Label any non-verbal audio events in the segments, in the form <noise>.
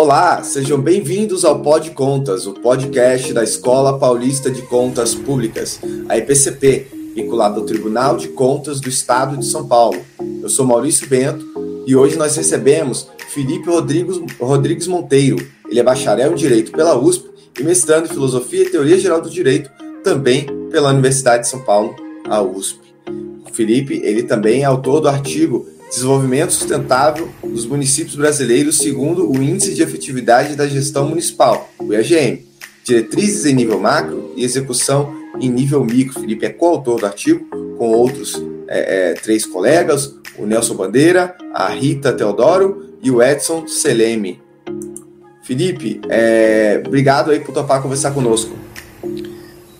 Olá, sejam bem-vindos ao Pod Contas, o podcast da Escola Paulista de Contas Públicas, a EPCP, vinculado ao Tribunal de Contas do Estado de São Paulo. Eu sou Maurício Bento e hoje nós recebemos Felipe Rodrigues, Rodrigues Monteiro. Ele é bacharel em Direito pela USP e mestrando em Filosofia e Teoria Geral do Direito, também pela Universidade de São Paulo, a USP. O Felipe, ele também é autor do artigo Desenvolvimento Sustentável dos Municípios Brasileiros segundo o Índice de Efetividade da Gestão Municipal, o IAGM, Diretrizes em nível macro e execução em nível micro. Felipe é coautor do artigo com outros é, é, três colegas, o Nelson Bandeira, a Rita Teodoro e o Edson Seleme. Felipe, é, obrigado aí por topar conversar conosco.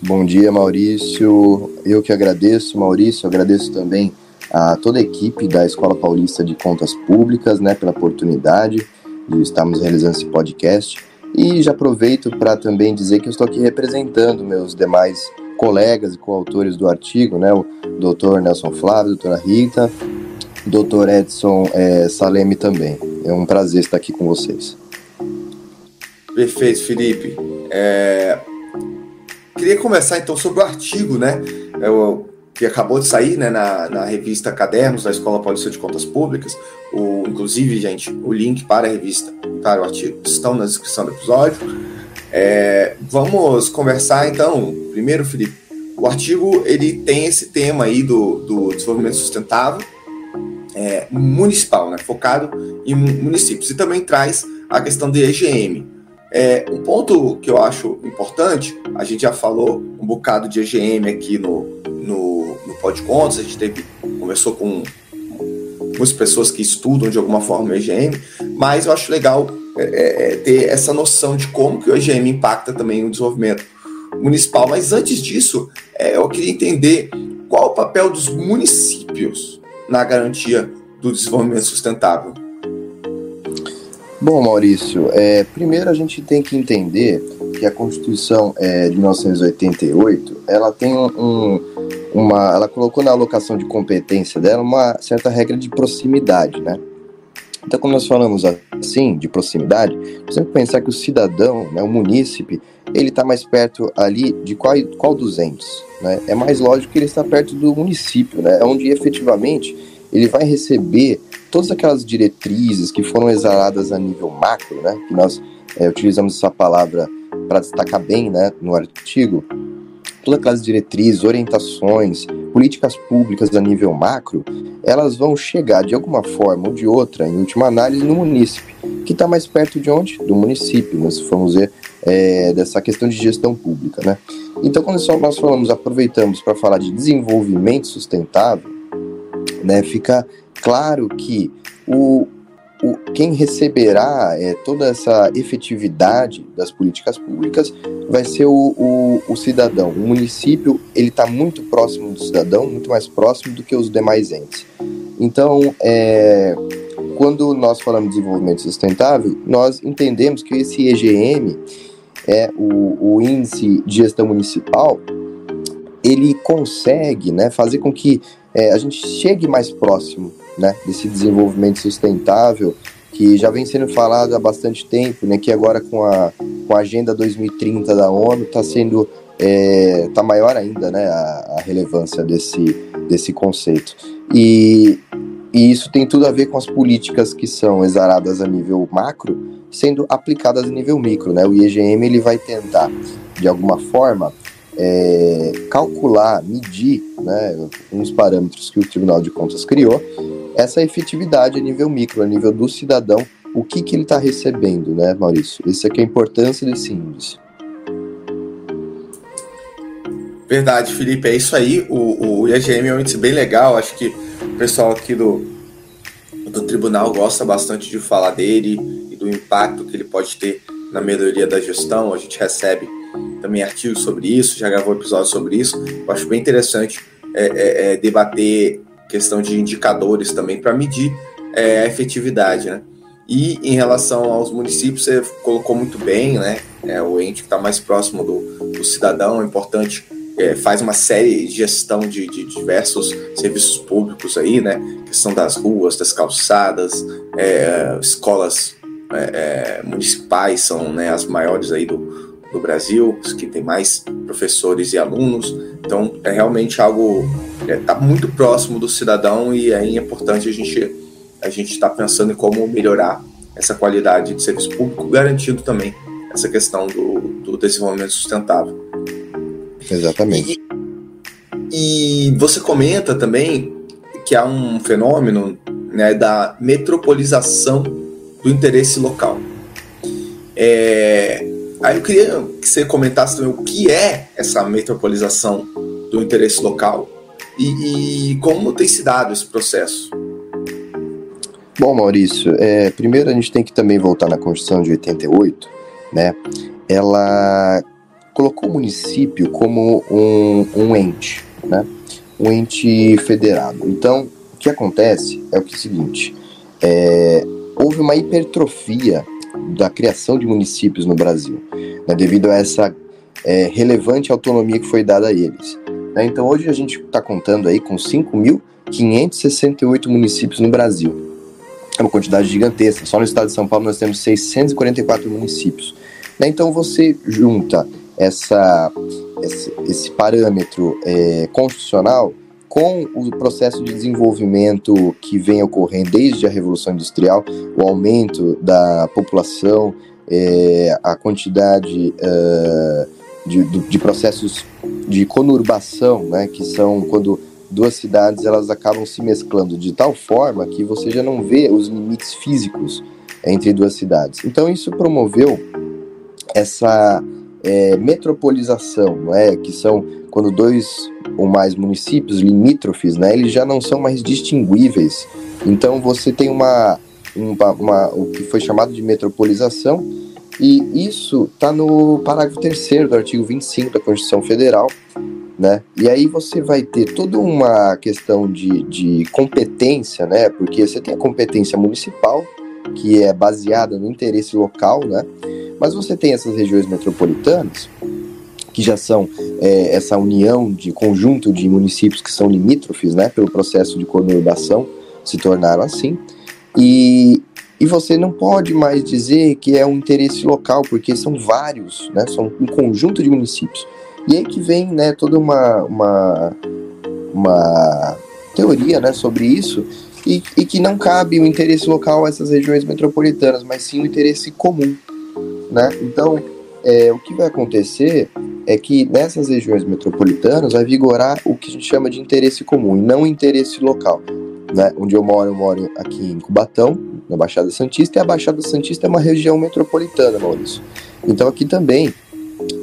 Bom dia, Maurício. Eu que agradeço, Maurício. Agradeço também a toda a equipe da Escola Paulista de Contas Públicas, né, pela oportunidade de estarmos realizando esse podcast. E já aproveito para também dizer que eu estou aqui representando meus demais colegas e coautores do artigo, né, o Dr. Nelson Flávio, doutora Rita, Dr. Edson é, Saleme também. É um prazer estar aqui com vocês. Perfeito, Felipe. É... Queria começar então sobre o artigo, né? Eu que acabou de sair né, na, na revista Cadernos da Escola Paulista de Contas Públicas. O, inclusive, gente, o link para a revista, para o artigo, estão na descrição do episódio. É, vamos conversar então. Primeiro, Felipe, o artigo ele tem esse tema aí do, do desenvolvimento sustentável é, municipal, né, focado em municípios, e também traz a questão do EGM. É, um ponto que eu acho importante, a gente já falou um bocado de EGM aqui no Pode Contas, a gente teve, conversou com muitas pessoas que estudam de alguma forma o EGM, mas eu acho legal é, é, é, ter essa noção de como que o EGM impacta também o desenvolvimento municipal. Mas antes disso, é, eu queria entender qual o papel dos municípios na garantia do desenvolvimento sustentável. Bom, Maurício, é, primeiro a gente tem que entender que a Constituição é, de 1988 ela tem um, uma, ela colocou na alocação de competência dela uma certa regra de proximidade, né? Então, quando nós falamos assim, de proximidade, que pensar que o cidadão, né, o munícipe, ele está mais perto ali de qual, qual dos entes, né? É mais lógico que ele está perto do município, né? É onde efetivamente ele vai receber todas aquelas diretrizes que foram exaladas a nível macro, né? Que nós é, utilizamos essa palavra para destacar bem, né, no artigo, todas aquelas diretrizes, orientações, políticas públicas a nível macro, elas vão chegar de alguma forma ou de outra, em última análise, no munícipe, que está mais perto de onde? Do município, né, se formos ver é, dessa questão de gestão pública. Né? Então, quando nós falamos, aproveitamos para falar de desenvolvimento sustentável, né, fica claro que o, o, quem receberá é, toda essa efetividade das políticas públicas vai ser o, o, o cidadão. O município ele está muito próximo do cidadão, muito mais próximo do que os demais entes. Então, é, quando nós falamos de desenvolvimento sustentável, nós entendemos que esse EGM é o, o índice de gestão municipal, ele consegue né, fazer com que é, a gente chegue mais próximo né, desse desenvolvimento sustentável que já vem sendo falado há bastante tempo, né, que agora com a, com a Agenda 2030 da ONU está sendo é, tá maior ainda né, a, a, relevância desse, desse conceito. E, e isso tem tudo a ver com as políticas que são exaradas a nível macro sendo aplicadas a nível micro. Né? O IEGM ele vai tentar, de alguma forma, é, calcular, medir né, uns parâmetros que o Tribunal de Contas criou, essa efetividade a nível micro, a nível do cidadão, o que, que ele está recebendo, né, Maurício? Essa aqui é a importância desse índice. Verdade, Felipe, é isso aí. O, o IAGM é um índice bem legal, acho que o pessoal aqui do, do tribunal gosta bastante de falar dele e do impacto que ele pode ter na melhoria da gestão. A gente recebe também artigos sobre isso, já gravou episódios sobre isso. Eu acho bem interessante é, é, é debater questão de indicadores também para medir é, a efetividade, né? E em relação aos municípios, você colocou muito bem, né? É, o ente que está mais próximo do, do, cidadão é importante, é, faz uma série de gestão de, de, diversos serviços públicos aí, né? Questão das ruas, das calçadas, é, escolas é, é, municipais são né, as maiores aí do, do Brasil, as que tem mais professores e alunos. Então é realmente algo está é, muito próximo do cidadão e é importante a gente a gente estar tá pensando em como melhorar essa qualidade de serviço público, garantindo também essa questão do, do desenvolvimento sustentável. Exatamente. E, e, você comenta também que há um fenômeno né, da metropolização do interesse local. É, aí eu queria que você comentasse também o que é essa metropolização do interesse local e, e como tem se dado esse processo. Bom, Maurício, é, primeiro a gente tem que também voltar na Constituição de 88, né? Ela colocou o município como um, um ente, né? Um ente federado. Então, o que acontece é o, que é o seguinte: é, houve uma hipertrofia da criação de municípios no Brasil, né, devido a essa é, relevante autonomia que foi dada a eles. Né? Então, hoje a gente está contando aí com 5.568 municípios no Brasil é uma quantidade gigantesca. Só no estado de São Paulo nós temos 644 municípios. Né? Então você junta essa, esse, esse parâmetro é, constitucional com o processo de desenvolvimento que vem ocorrendo desde a Revolução Industrial, o aumento da população, é, a quantidade de, de, processos de conurbação, né, que são quando duas cidades elas acabam se mesclando de tal forma que você já não vê os limites físicos entre duas cidades. Então isso promoveu essa é, metropolização, não é? Que são quando dois ou mais municípios limítrofes, né? Eles já não são mais distinguíveis. Então você tem uma, uma, uma o que foi chamado de metropolização e isso está no parágrafo 3 do artigo 25 da Constituição Federal, né? E aí você vai ter toda uma questão de, de competência, né? Porque você tem a competência municipal, que é baseada no interesse local, né? Mas você tem essas regiões metropolitanas, que já são é, essa união de conjunto de municípios que são limítrofes, né? Pelo processo de conurbação, se tornaram assim. E, e você não pode mais dizer que é um interesse local, porque são vários, né? São um conjunto de municípios. E aí que vem né, toda uma, uma, uma teoria né, sobre isso, e, e que não cabe o interesse local a essas regiões metropolitanas, mas sim o interesse comum. Né? Então, é, o que vai acontecer é que nessas regiões metropolitanas vai vigorar o que a gente chama de interesse comum e não interesse local. Né? Onde eu moro, eu moro aqui em Cubatão, na Baixada Santista, e a Baixada Santista é uma região metropolitana, Maurício. Então aqui também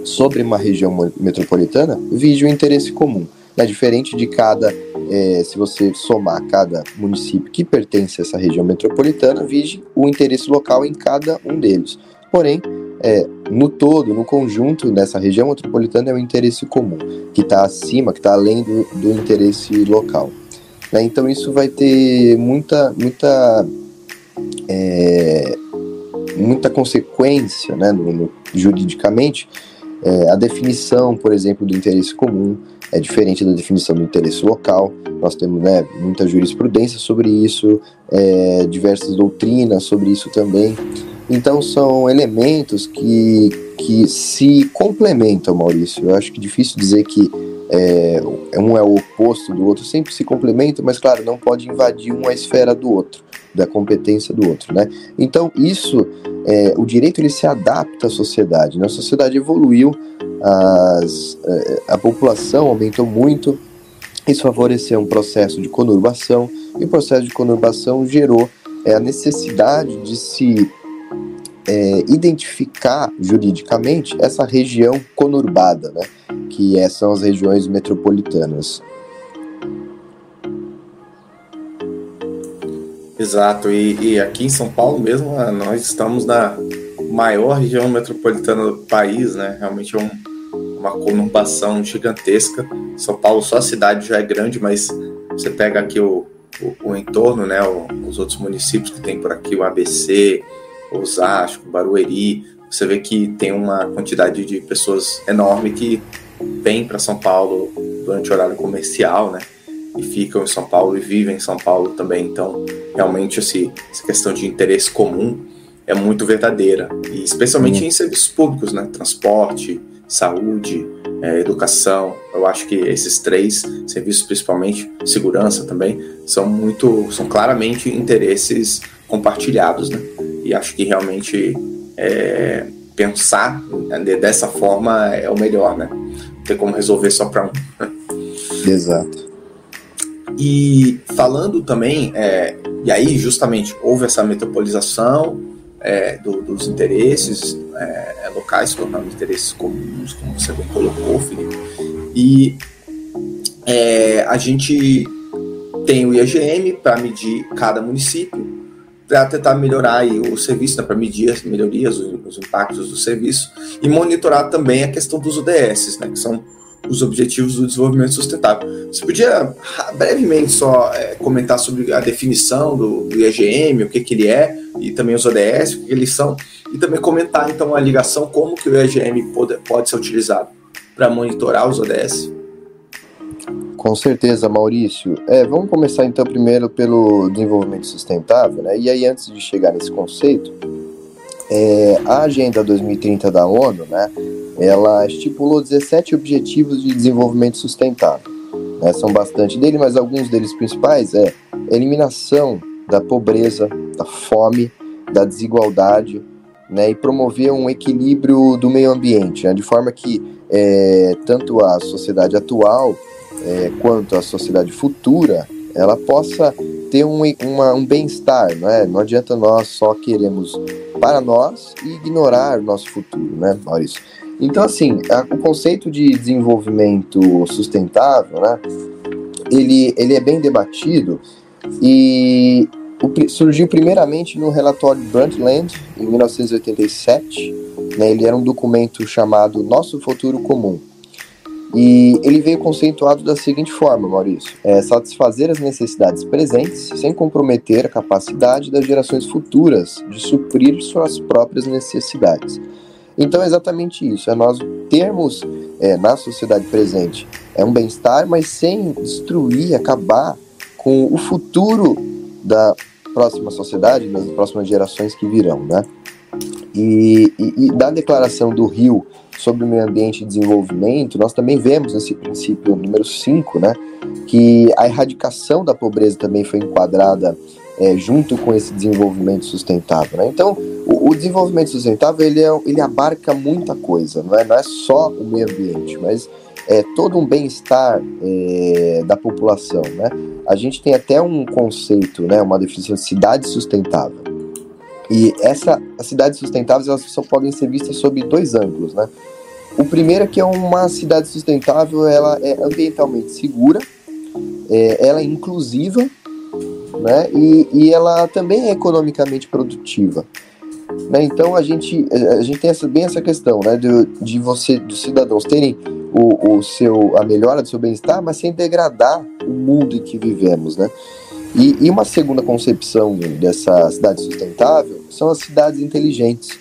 sobre uma região metropolitana vige o interesse comum. Né? Diferente de cada, é, se você somar cada município que pertence a essa região metropolitana, vige o interesse local em cada um deles. Porém, é, no todo, no conjunto dessa região metropolitana é o interesse comum, que está acima, que está além do, do interesse local. Né? Então isso vai ter muita, muita, é, muita consequência né, no, no, juridicamente é, a definição, por exemplo, do interesse comum é diferente da definição do interesse local. Nós temos né, muita jurisprudência sobre isso, é, diversas doutrinas sobre isso também. Então são elementos que, que se complementam, Maurício. Eu acho que é difícil dizer que é, um é o oposto do outro, sempre se complementam, mas claro, não pode invadir uma esfera do outro da competência do outro, né? Então isso, é, o direito ele se adapta à sociedade, né? A sociedade evoluiu, as, é, a população aumentou muito, isso favoreceu um processo de conurbação e o processo de conurbação gerou é, a necessidade de se é, identificar juridicamente essa região conurbada, né? Que é, são as regiões metropolitanas. Exato, e, e, aqui em São Paulo mesmo, ah, nós estamos na maior região metropolitana do país, né? Realmente é um, uma conurbação gigantesca. São Paulo, só a cidade já é grande, mas você pega aqui o, o, o entorno, né? O, os outros municípios que tem por aqui, o ABC, Osasco, Barueri, você vê que tem uma quantidade de pessoas enorme que vem para São Paulo durante o horário comercial, né? E ficam em São Paulo e vivem em São Paulo também. Então, realmente, esse, essa questão de interesse comum é muito verdadeira, e especialmente em serviços públicos, né? Transporte, saúde, é, educação. Eu acho que esses três serviços, principalmente segurança também, são muito, são claramente interesses compartilhados, né? E acho que realmente é, pensar dessa forma é o melhor, né? Não tem como resolver só para um. <laughs> Exato. E falando também, é, e aí justamente houve essa metropolização é, do, dos interesses é, é locais, tornando interesses comuns, como você bem colocou, Felipe. E é, a gente tem o IAGM para medir cada município, para tentar melhorar o serviço, né, para medir as melhorias, os, os, impactos do serviço, e monitorar também a questão dos ODS, né, que são os Objetivos do Desenvolvimento Sustentável. Você podia brevemente só é, comentar sobre a definição do, do IAGM, o que, que ele é, e também os ODS, o que eles são, e também comentar então a ligação, como que o IAGM pode, pode ser utilizado para monitorar os ODS. Com certeza, Maurício. É, vamos começar então primeiro pelo desenvolvimento sustentável, né? E aí antes de chegar nesse conceito, é, a Agenda 2030 da ONU, né? Ela estipulou 17 objetivos de desenvolvimento sustentável. Né? São bastante dele, mas alguns deles principais é eliminação da pobreza, da fome, da desigualdade, né, e promover um equilíbrio do meio ambiente, né, de forma que é, tanto a sociedade atual é, quanto a sociedade futura ela possa ter um, um bem-estar, né? não adianta nós só queremos para nós e ignorar o nosso futuro, né, Maurício? Então, assim, a, o conceito de desenvolvimento sustentável, né, ele, ele é bem debatido e o, surgiu primeiramente no relatório Brundtland, em 1987. Né, ele era um documento chamado Nosso Futuro Comum. E ele veio conceituado da seguinte forma, Maurício: é satisfazer as necessidades presentes sem comprometer a capacidade das gerações futuras de suprir suas próprias necessidades. Então é exatamente isso: é nós termos é, na sociedade presente é um bem-estar, mas sem destruir, acabar com o futuro da próxima sociedade, das próximas gerações que virão, né? E, e, e, da declaração do Rio sobre o meio ambiente e desenvolvimento, nós também vemos esse princípio número 5, né? Que a erradicação da pobreza também foi enquadrada é, junto com esse desenvolvimento sustentável, né? Então, o, o, desenvolvimento sustentável, ele, é, ele abarca muita coisa, não é, não é só o meio ambiente, mas é, todo um bem-estar é, da população. Né? A gente tem até um conceito, né, uma definição de cidade sustentável. E essa, as cidades sustentáveis elas só podem ser vistas sob dois ângulos. Né? O primeiro é que é uma cidade sustentável, ela é ambientalmente segura, é, ela é inclusiva né? e, e ela também é economicamente produtiva. Né? Então a gente, a gente tem essa, bem essa questão né? de, de você, dos cidadãos terem o, o seu, a melhora do seu bem-estar, mas sem degradar o mundo em que vivemos. Né? E, e uma segunda concepção dessa cidade sustentável são as cidades inteligentes,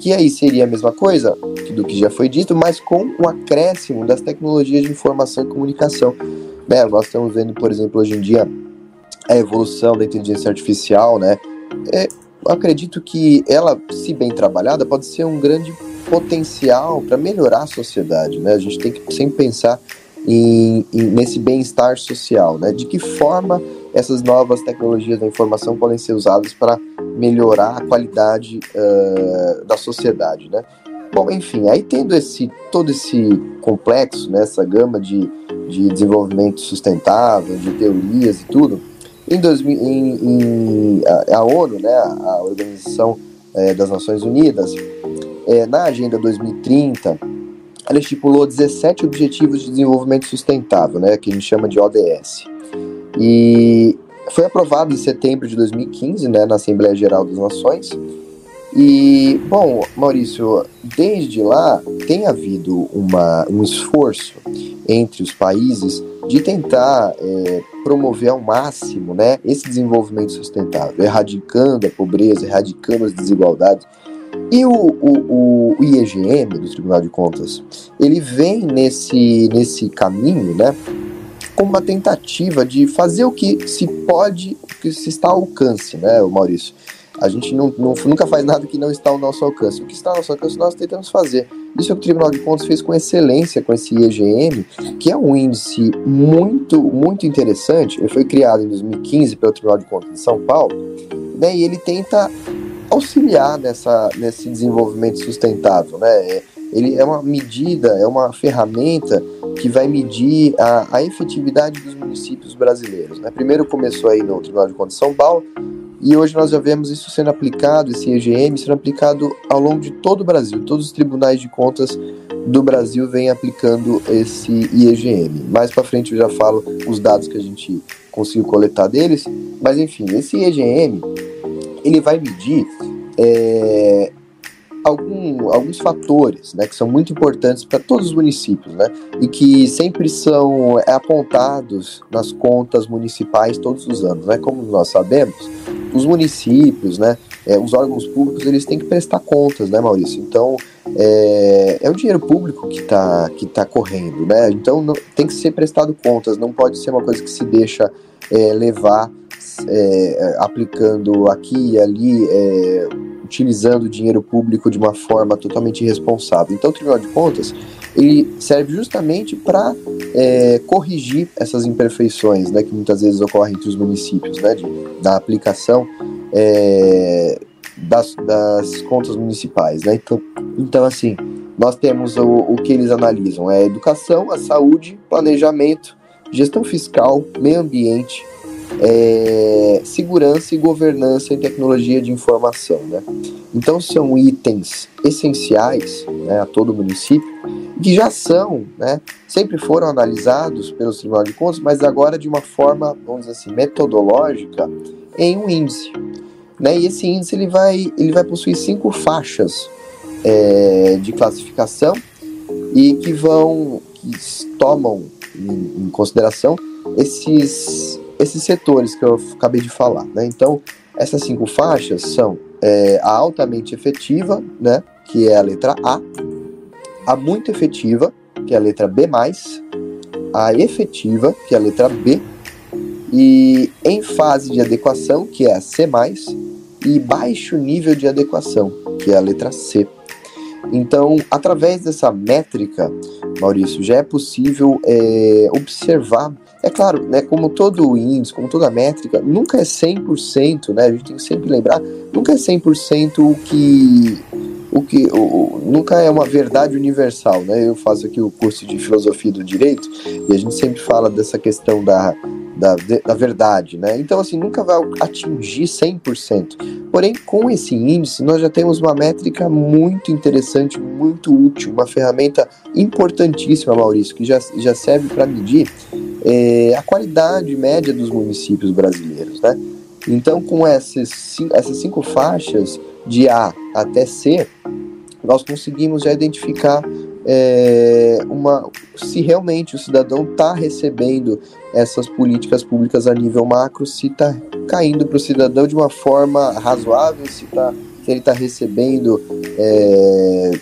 que aí seria a mesma coisa do que já foi dito, mas com o acréscimo das tecnologias de informação e comunicação. Né? Nós estamos vendo, por exemplo, hoje em dia a evolução da inteligência artificial, né? É, acredito que ela, se bem trabalhada, pode ser um grande potencial para melhorar a sociedade, né? A gente tem que sempre pensar em, em nesse bem-estar social, né? De que forma essas novas tecnologias da informação podem ser usadas para melhorar a qualidade uh, da sociedade, né? Bom, enfim, aí tendo esse todo esse complexo, né, essa gama de, de desenvolvimento sustentável, de teorias e tudo, em, 2000, em, em a, a, ONU, né, a Organização é, das Nações Unidas, é, na Agenda 2030, ela estipulou 17 Objetivos de Desenvolvimento Sustentável, né, que a gente chama de ODS. E foi aprovado em setembro de 2015, né, na Assembleia Geral das Nações. E, bom, Maurício, desde lá tem havido uma, um esforço entre os países de tentar é, promover ao máximo né, esse desenvolvimento sustentável, erradicando a pobreza, erradicando as desigualdades. E o, o, o IEGM, do Tribunal de Contas, ele vem nesse, nesse caminho, né, com uma tentativa de fazer o que se pode, o que se está ao alcance, né, Maurício? A gente não, não, nunca faz nada que não está ao nosso alcance. O que está ao nosso alcance nós tentamos fazer. Isso é o que o Tribunal de Contas fez com excelência com esse IEGM, que é um índice muito, muito interessante. Ele foi criado em 2015 pelo Tribunal de Contas de São Paulo, né, e ele tenta auxiliar nessa, nesse desenvolvimento sustentável. Né? Ele é uma medida, é uma ferramenta que vai medir a, a efetividade dos municípios brasileiros. Né? Primeiro começou aí no Tribunal de Contas de São Paulo, e hoje nós já vemos isso sendo aplicado, esse EGM sendo aplicado ao longo de todo o Brasil. Todos os tribunais de contas do Brasil vêm aplicando esse IEGM. Mais para frente eu já falo os dados que a gente conseguiu coletar deles, mas enfim, esse IEGM ele vai medir é, algum, alguns fatores né, que são muito importantes para todos os municípios né, e que sempre são é, apontados nas contas municipais todos os anos. Né? Como nós sabemos, os municípios, né, é, os órgãos públicos, eles têm que prestar contas, né, Maurício? Então, é, é o dinheiro público que está que tá correndo, né? Então, não, tem que ser prestado contas, não pode ser uma coisa que se deixa é, levar é, aplicando aqui e ali é, utilizando o dinheiro público de uma forma totalmente irresponsável. Então, o Tribunal de Contas ele serve justamente para é, corrigir essas imperfeições, né, que muitas vezes ocorrem entre os municípios, né, de, da aplicação é, das, das, contas municipais, né. Então, então assim, nós temos o, o que eles analisam é a educação, a saúde, planejamento, gestão fiscal, meio ambiente, é, segurança e governança em tecnologia de informação. Né? Então, são itens essenciais né, a todo município que já são, né, sempre foram analisados pelos Tribunal de Contas, mas agora de uma forma, vamos dizer assim, metodológica, em um índice. Né? E esse índice ele vai, ele vai possuir cinco faixas é, de classificação e que vão, que tomam em, em consideração esses esses setores que eu acabei de falar. Né? Então, essas cinco faixas são é, a altamente efetiva, né, que é a letra A, a muito efetiva, que é a letra B, a efetiva, que é a letra B, e em fase de adequação, que é a C, e baixo nível de adequação, que é a letra C. Então, através dessa métrica, Maurício, já é possível é, observar é claro, né, como todo índice, como toda métrica, nunca é 100%, né, a gente tem que sempre lembrar, nunca é 100% o que o que o, nunca é uma verdade universal, né? Eu faço aqui o curso de filosofia do direito e a gente sempre fala dessa questão da, da, da verdade, né? Então, assim, nunca vai atingir 100%. Porém, com esse índice, nós já temos uma métrica muito interessante, muito útil, uma ferramenta importantíssima, Maurício, que já, já serve para medir é, a qualidade média dos municípios brasileiros, né? Então, com essas, essas cinco faixas, de A até C, nós conseguimos já identificar é, uma, se realmente o cidadão está recebendo essas políticas públicas a nível macro, se está caindo para o cidadão de uma forma razoável, se, tá, se ele está recebendo é,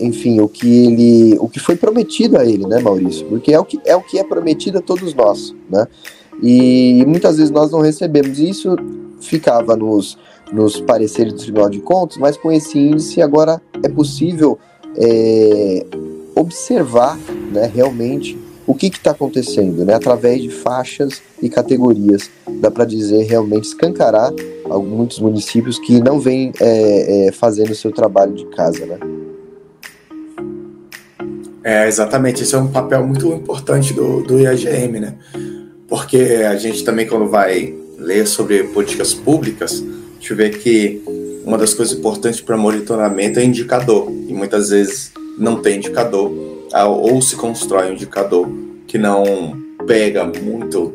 enfim, o que ele, o que foi prometido a ele, né, Maurício? Porque é o que é o que é prometido a todos nós, né? E muitas vezes nós não recebemos. E isso ficava nos, nos pareceres do Tribunal de Contas, mas com esse índice agora é possível é, observar, né, realmente o que está acontecendo, né, através de faixas e categorias. Dá para dizer realmente escancarar muitos municípios que não vêm é, é, fazendo o seu trabalho de casa, né? É, exatamente. Esse é um papel muito importante do, do IAGM, né? Porque a gente também, quando vai ler sobre políticas públicas, gente vê que uma das coisas importantes para monitoramento é indicador. E muitas vezes não tem indicador, ou se constrói um indicador que não pega muito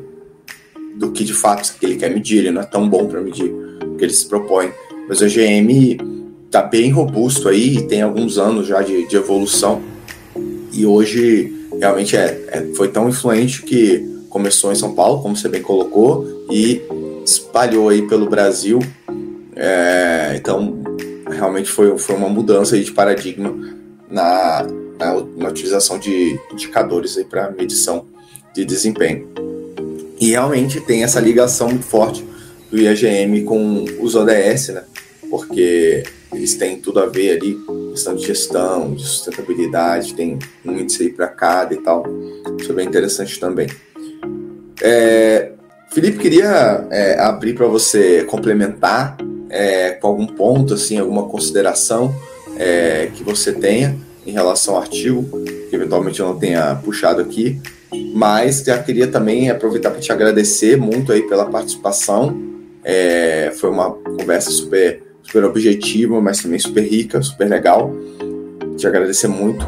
do que de fato ele quer medir, ele não é tão bom para medir o que ele se propõe. Mas o IGM está bem robusto aí, tem alguns anos já de, de evolução e hoje realmente é, é, foi tão influente que começou em São Paulo, como você bem colocou, e espalhou aí pelo Brasil. É, então, realmente foi, foi uma mudança de paradigma na, na, na utilização de indicadores para medição de desempenho. E realmente tem essa ligação muito forte do IAGM com os ODS, né? porque eles têm tudo a ver ali, questão de gestão, de sustentabilidade, tem um índice aí para cada e tal. Isso é bem interessante também. É, Felipe, queria é, abrir para você complementar é, com algum ponto, assim, alguma consideração é, que você tenha em relação ao artigo, que eventualmente eu não tenha puxado aqui, mas já queria também aproveitar para te agradecer muito aí pela participação. É, foi uma conversa super, super objetiva, mas também super rica, super legal. Te agradecer muito.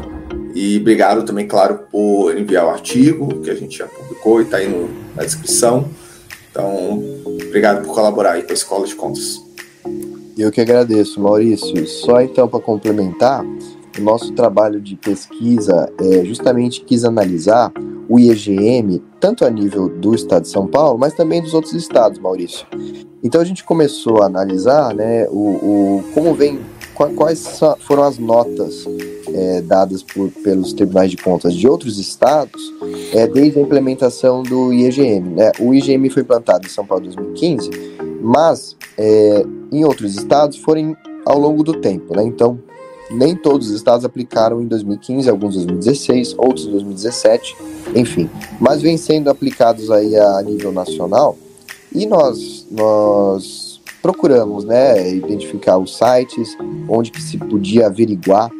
E obrigado também, claro, por enviar o artigo que a gente já publicou e está aí no, na descrição. Então, obrigado por colaborar aí com a Escola de Contas. Eu que agradeço, Maurício. Só então para complementar, o nosso trabalho de pesquisa é, justamente quis analisar o IEGM, tanto a nível do estado de São Paulo, mas também dos outros estados, Maurício. Então a gente começou a analisar né, o, o como vem, quais foram as notas é, dadas por, pelos tribunais de contas de outros estados é, desde a implementação do IEGM. Né? O IEGM foi implantado em São Paulo em 2015, mas é, em outros estados foram ao longo do tempo. Né? Então, nem todos os estados aplicaram em 2015, alguns em 2016, outros em 2017, enfim. Mas vem sendo aplicados aí a nível nacional e nós, nós procuramos né, identificar os sites onde que se podia averiguar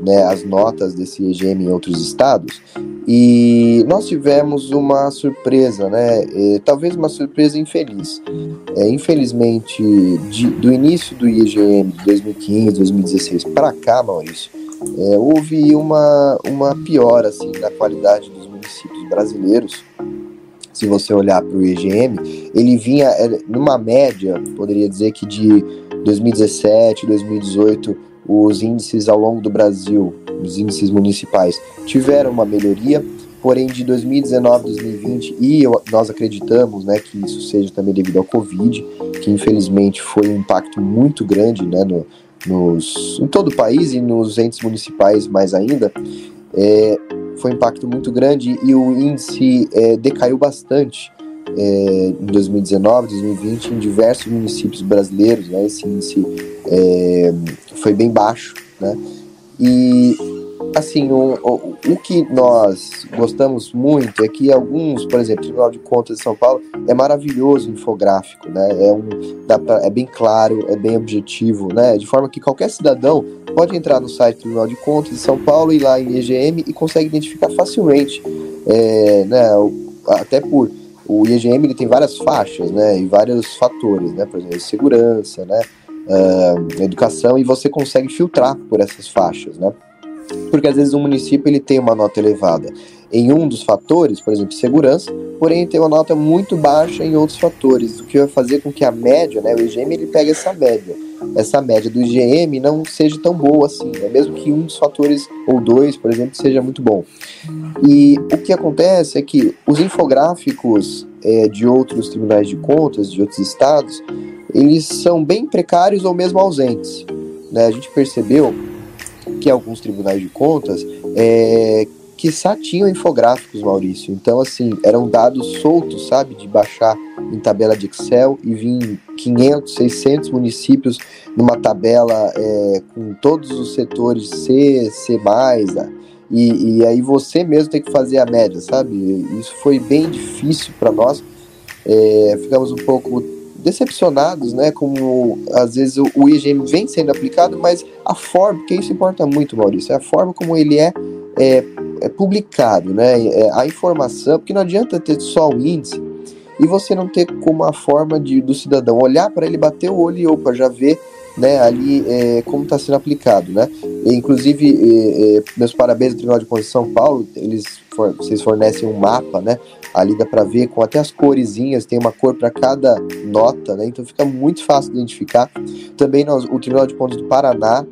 né, as notas desse EGM em outros estados e nós tivemos uma surpresa, né, e, talvez uma surpresa infeliz. É, infelizmente, de, do início do IEGM de 2015, 2016 para cá, Maurício, é, houve uma, uma piora assim, na qualidade dos municípios brasileiros. Se você olhar para o IEGM, ele vinha é, numa média, poderia dizer que de 2017, 2018 os índices ao longo do Brasil, os índices municipais, tiveram uma melhoria, porém de 2019 2020, e eu, nós acreditamos né, que isso seja também devido ao Covid, que infelizmente foi um impacto muito grande né, no, nos, em todo o país e nos entes municipais mais ainda, é, foi um impacto muito grande e o índice é, decaiu bastante é, em 2019, 2020 em diversos municípios brasileiros, né, esse índice é, foi bem baixo, né? E assim, o, o, o, que nós gostamos muito é que alguns, por exemplo, o Tribunal de Contas de São Paulo é maravilhoso infográfico, né? É, um, pra, é bem claro, é bem objetivo, né? De forma que qualquer cidadão pode entrar no site do Tribunal de Contas de São Paulo, ir lá em EGM e consegue identificar facilmente, é, né? Até por o IEGM ele tem várias faixas, né? E vários fatores, né? Por exemplo, segurança, né? Uh, educação e você consegue filtrar por essas faixas, né? Porque às vezes um município ele tem uma nota elevada em um dos fatores, por exemplo, segurança, porém tem uma nota muito baixa em outros fatores, o que vai fazer com que a média, né, o IGM ele pega essa média, essa média do IGM não seja tão boa assim, né, mesmo que um dos fatores ou dois, por exemplo, seja muito bom. E o que acontece é que os infográficos é, de outros tribunais de contas, de outros estados, eles são bem precários ou mesmo ausentes. Né? A gente percebeu que alguns tribunais de contas é, que só tinham infográficos, Maurício. Então, assim, eram dados soltos, sabe, de baixar em tabela de Excel e vir 500, 600 municípios numa tabela é, com todos os setores C, C+, e, e aí você mesmo tem que fazer a média, sabe? Isso foi bem difícil para nós. É, ficamos um pouco decepcionados, né? Como às vezes o, IGM vem sendo aplicado, mas a forma, porque isso importa muito, Maurício, é a forma como ele é, é, é publicado, né? É, a informação, porque não adianta ter só o índice e você não ter como a forma de, do cidadão olhar para ele, bater o olho e opa, já ver né, ali é, como está sendo aplicado, né? E, inclusive, é, é, meus parabéns ao Tribunal de Contas de São Paulo, eles for, vocês fornecem um mapa, né? Ali dá para ver com até as coresinhas, tem uma cor para cada nota, né? Então fica muito fácil de identificar. Também nós, o Tribunal de Contas do Paraná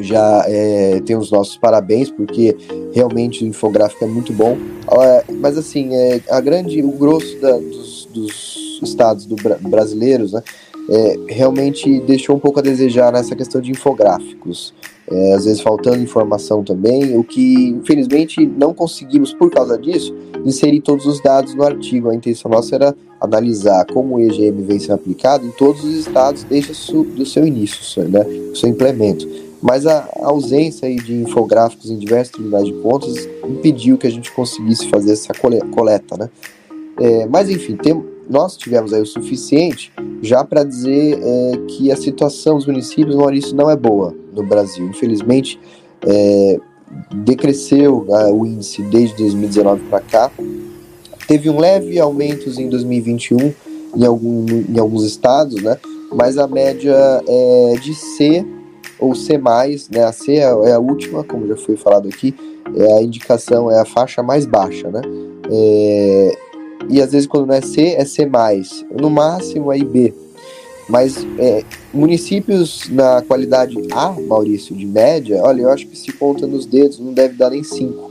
já é, tem os nossos parabéns, porque realmente o infográfico é muito bom. É, mas assim, é, a grande, o grosso da, dos, dos estados do, brasileiros, né? É, realmente deixou um pouco a desejar nessa questão de infográficos. É, às vezes faltando informação também, o que infelizmente não conseguimos, por causa disso, inserir todos os dados no artigo. A intenção nossa era analisar como o EGM vem sendo aplicado em todos os estados desde o seu início, né, o seu implemento. Mas a ausência de infográficos em diversos tribunais de contas impediu que a gente conseguisse fazer essa coleta. Né? É, mas enfim, tem, nós tivemos aí o suficiente já para dizer é, que a situação dos municípios, Maurício, não é boa no Brasil. Infelizmente, é, decresceu né, o índice desde 2019 para cá. Teve um leve aumento em 2021 em, algum, em alguns estados, né? mas a média é de C ou C+, né? a C é, é a última, como já foi falado aqui, é a indicação, é a faixa mais baixa, né? É, e às vezes quando não é C, é C+, no máximo é B. Mas é, municípios na qualidade A, Maurício, de média, olha, eu acho que se conta nos dedos, não deve dar nem 5.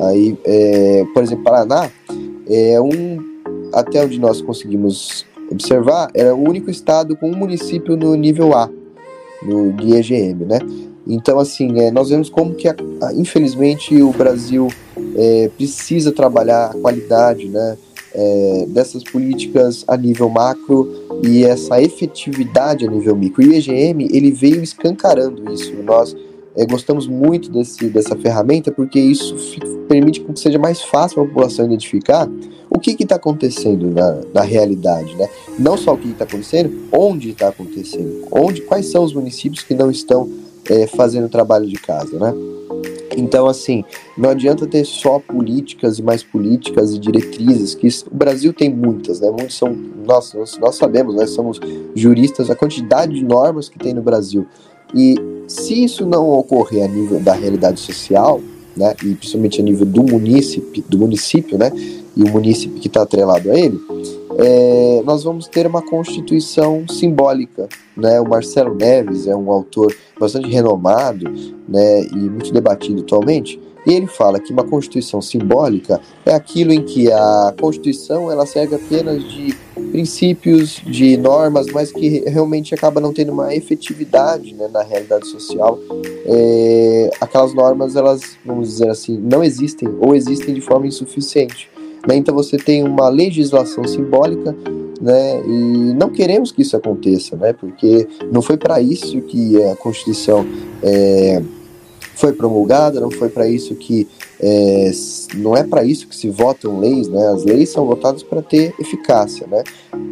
Aí, é, por exemplo, Paraná é um, até onde nós conseguimos observar, era o único estado com um município no nível A, no de EGM, né? Então, assim, é, nós vemos como que, a, a, infelizmente, o Brasil é, precisa trabalhar a qualidade, né? É, dessas políticas a nível macro e essa efetividade a nível micro. E o EGM ele veio escancarando isso. Nós é, gostamos muito desse, dessa ferramenta porque isso permite que seja mais fácil a população identificar o que está acontecendo na, na realidade, né? Não só o que está acontecendo, onde está acontecendo, onde, quais são os municípios que não estão é, fazendo trabalho de casa, né? Então, assim, não adianta ter só políticas e mais políticas e diretrizes, que o Brasil tem muitas, né? Muitos são, nós, nós sabemos, nós somos juristas, a quantidade de normas que tem no Brasil. E se isso não ocorrer a nível da realidade social, né, e principalmente a nível do município, do município, né, e o município que está atrelado a ele, é, nós vamos ter uma constituição simbólica. Né? O Marcelo Neves é um autor bastante renomado né, e muito debatido atualmente, e ele fala que uma constituição simbólica é aquilo em que a constituição ela serve apenas de princípios, de normas, mas que realmente acaba não tendo uma efetividade né, na realidade social. É, aquelas normas, elas, vamos dizer assim, não existem ou existem de forma insuficiente. Né? Então você tem uma legislação simbólica, né? E não queremos que isso aconteça, né? Porque não foi para isso que a Constituição é, foi promulgada, não foi para isso que é, não é para isso que se votam leis, né? As leis são votadas para ter eficácia, né?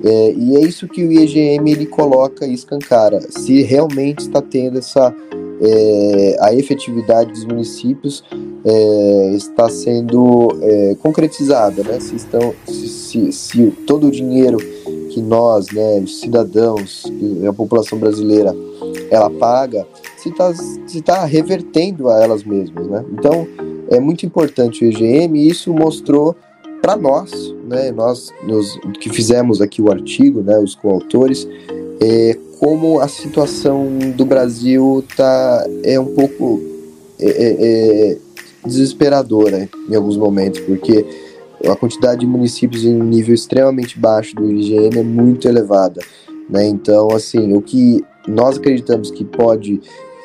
É, e é isso que o IEGM ele coloca e escancara, se realmente está tendo essa é, a efetividade dos municípios é, está sendo é, concretizada, né? Se, estão, se, se, se, todo o dinheiro que nós, né, os cidadãos, a população brasileira, ela paga, se está se tá revertendo a elas mesmas, né? Então é muito importante o EGM e isso mostrou para nós, né, nós nos, que fizemos aqui o artigo, né, os coautores, é, como a situação do Brasil tá é um pouco é, é, é, desesperadora em alguns momentos, porque a quantidade de municípios em um nível extremamente baixo do IGN é muito elevada, né? Então, assim, o que nós acreditamos que pode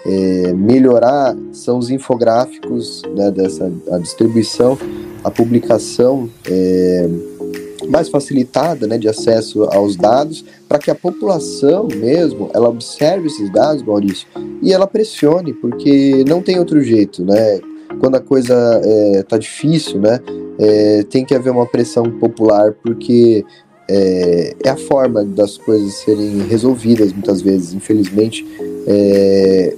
é, melhorar são os infográficos né, dessa a distribuição, a publicação é, mais facilitada né, de acesso aos dados, para que a população mesmo ela observe esses dados, Maurício, e ela pressione, porque não tem outro jeito, né? Quando a coisa está é, difícil, né, é, tem que haver uma pressão popular, porque é, é, a forma das coisas serem resolvidas muitas vezes. Infelizmente, é,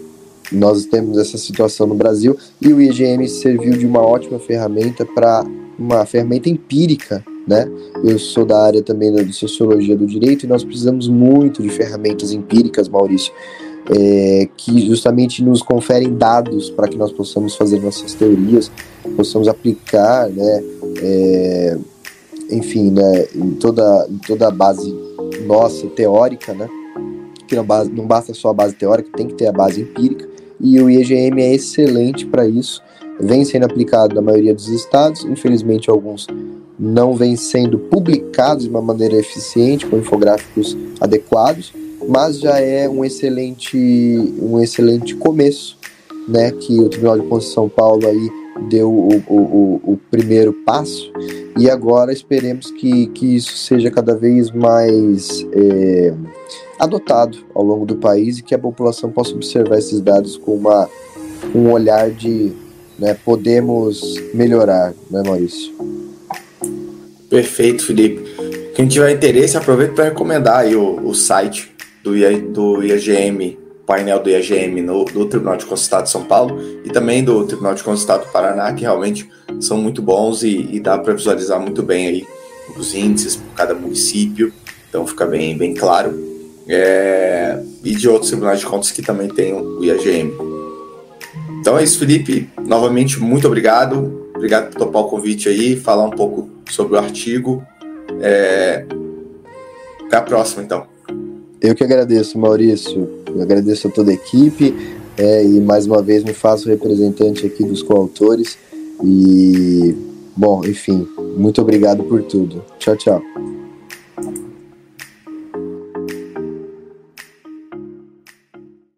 nós temos essa situação no Brasil e o IGM serviu de uma ótima ferramenta para uma ferramenta empírica né? Eu sou da área também da sociologia do direito e nós precisamos muito de ferramentas empíricas, Maurício, é, que justamente nos conferem dados para que nós possamos fazer nossas teorias, possamos aplicar, né? É, enfim, né? Em toda, em toda a base nossa teórica, né? Que não, base, não basta só a base teórica, tem que ter a base empírica e o IEGM é excelente para isso. Vem sendo aplicado na maioria dos estados, infelizmente alguns não vêm sendo publicados de uma maneira eficiente, com infográficos adequados, mas já é um excelente, um excelente começo, né? Que o Tribunal de Contas de São Paulo aí deu o, o, o, primeiro passo e agora esperemos que, que isso seja cada vez mais é, adotado ao longo do país e que a população possa observar esses dados com uma, um olhar de né, podemos melhorar, né, Maurício? Perfeito, Felipe. Quem tiver interesse, aproveita para recomendar aí o, o site do, IA, do IAGM, painel do IAGM no, do Tribunal de Estado de São Paulo e também do Tribunal de Contas do Paraná, que realmente são muito bons e, e dá para visualizar muito bem aí os índices por cada município, então fica bem, bem claro. É, e de outros tribunais de contas que também tem o IAGM. Então é isso, Felipe. Novamente, muito obrigado. Obrigado por topar o convite aí, falar um pouco sobre o artigo. É... Até a próxima, então. Eu que agradeço, Maurício. Eu agradeço a toda a equipe é, e mais uma vez me faço representante aqui dos coautores. E, bom, enfim, muito obrigado por tudo. Tchau, tchau.